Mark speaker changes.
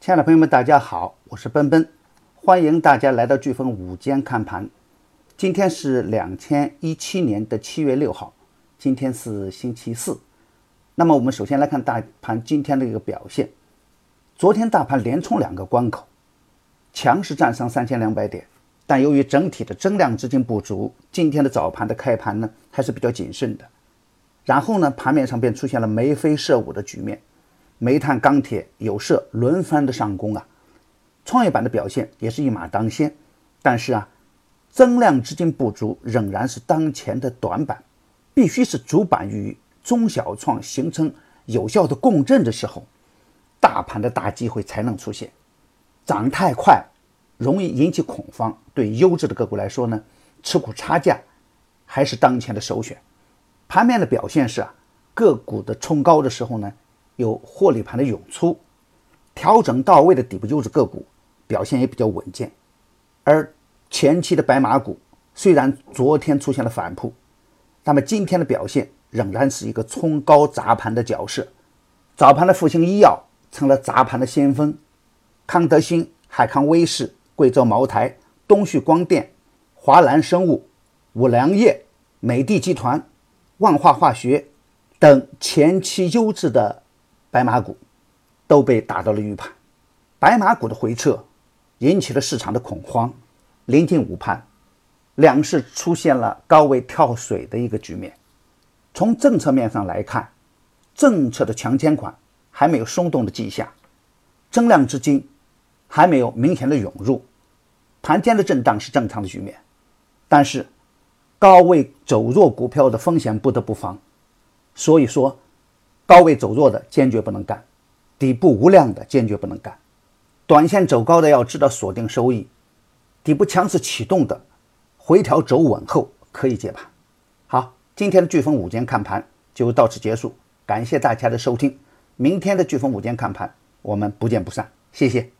Speaker 1: 亲爱的朋友们，大家好，我是奔奔，欢迎大家来到飓风午间看盘。今天是两千一七年的七月六号，今天是星期四。那么我们首先来看大盘今天的一个表现。昨天大盘连冲两个关口，强势站上三千两百点，但由于整体的增量资金不足，今天的早盘的开盘呢还是比较谨慎的。然后呢，盘面上便出现了眉飞色舞的局面。煤炭、钢铁、有色轮番的上攻啊，创业板的表现也是一马当先，但是啊，增量资金不足仍然是当前的短板，必须是主板与中小创形成有效的共振的时候，大盘的大机会才能出现。涨太快，容易引起恐慌，对优质的个股来说呢，持股差价还是当前的首选。盘面的表现是啊，个股的冲高的时候呢。有获利盘的涌出，调整到位的底部优质个股表现也比较稳健，而前期的白马股虽然昨天出现了反扑，那么今天的表现仍然是一个冲高砸盘的角色。早盘的复星医药成了砸盘的先锋，康德新、海康威视、贵州茅台、东旭光电、华兰生物、五粮液、美的集团、万化化学等前期优质的。白马股都被打到了预盘，白马股的回撤引起了市场的恐慌。临近午盘，两市出现了高位跳水的一个局面。从政策面上来看，政策的强监管还没有松动的迹象，增量资金还没有明显的涌入，盘间的震荡是正常的局面。但是，高位走弱股票的风险不得不防，所以说。高位走弱的坚决不能干，底部无量的坚决不能干，短线走高的要知道锁定收益，底部强势启动的回调走稳后可以接盘。好，今天的飓风午间看盘就到此结束，感谢大家的收听，明天的飓风午间看盘我们不见不散，谢谢。